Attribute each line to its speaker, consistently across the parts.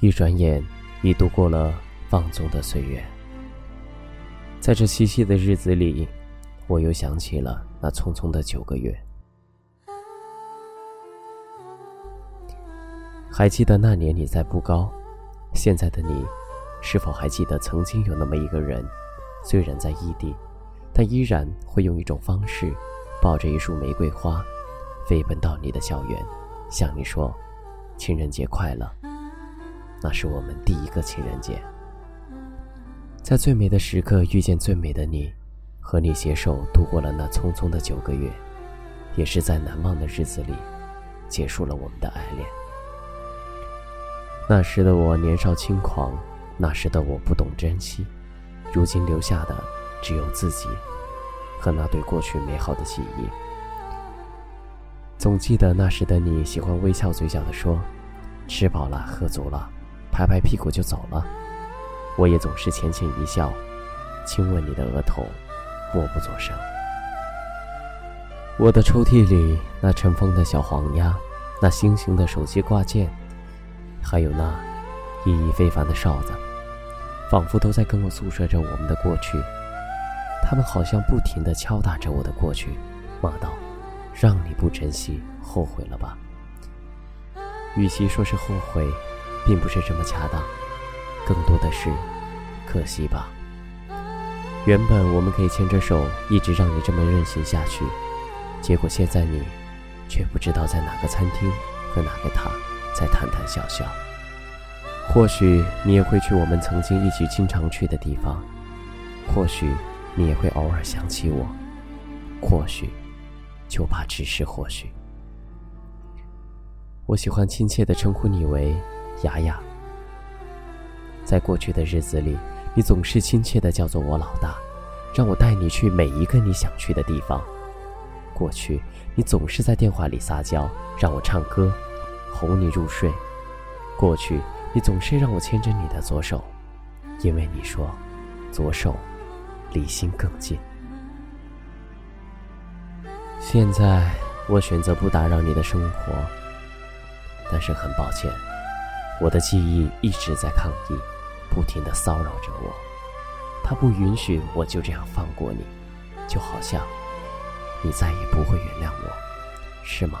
Speaker 1: 一转眼，已度过了放纵的岁月。在这七夕的日子里，我又想起了那匆匆的九个月。还记得那年你在步高，现在的你，是否还记得曾经有那么一个人，虽然在异地，但依然会用一种方式，抱着一束玫瑰花，飞奔到你的校园，向你说：“情人节快乐。”那是我们第一个情人节，在最美的时刻遇见最美的你，和你携手度过了那匆匆的九个月，也是在难忘的日子里，结束了我们的爱恋。那时的我年少轻狂，那时的我不懂珍惜，如今留下的只有自己和那对过去美好的记忆。总记得那时的你喜欢微笑嘴角的说：“吃饱了，喝足了。”拍拍屁股就走了，我也总是浅浅一笑，亲吻你的额头，默不作声。我的抽屉里那尘封的小黄鸭，那星星的手机挂件，还有那意义非凡的哨子，仿佛都在跟我诉说着我们的过去。他们好像不停地敲打着我的过去，骂道：“让你不珍惜，后悔了吧？”与其说是后悔。并不是这么恰当，更多的是可惜吧。原本我们可以牵着手，一直让你这么任性下去，结果现在你却不知道在哪个餐厅和哪个他在谈谈笑笑。或许你也会去我们曾经一起经常去的地方，或许你也会偶尔想起我，或许就怕只是或许。我喜欢亲切的称呼你为。雅雅，在过去的日子里，你总是亲切的叫做我老大，让我带你去每一个你想去的地方。过去，你总是在电话里撒娇，让我唱歌，哄你入睡。过去，你总是让我牵着你的左手，因为你说，左手离心更近。现在，我选择不打扰你的生活，但是很抱歉。我的记忆一直在抗议，不停的骚扰着我。他不允许我就这样放过你，就好像你再也不会原谅我，是吗？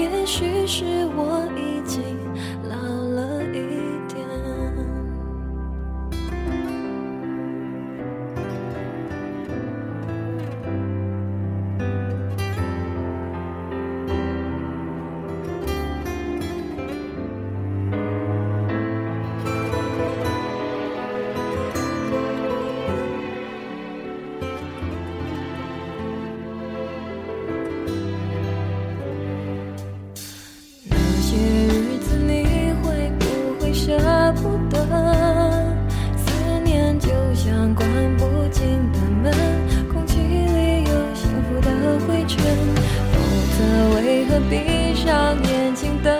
Speaker 2: 也许是我闭上眼睛。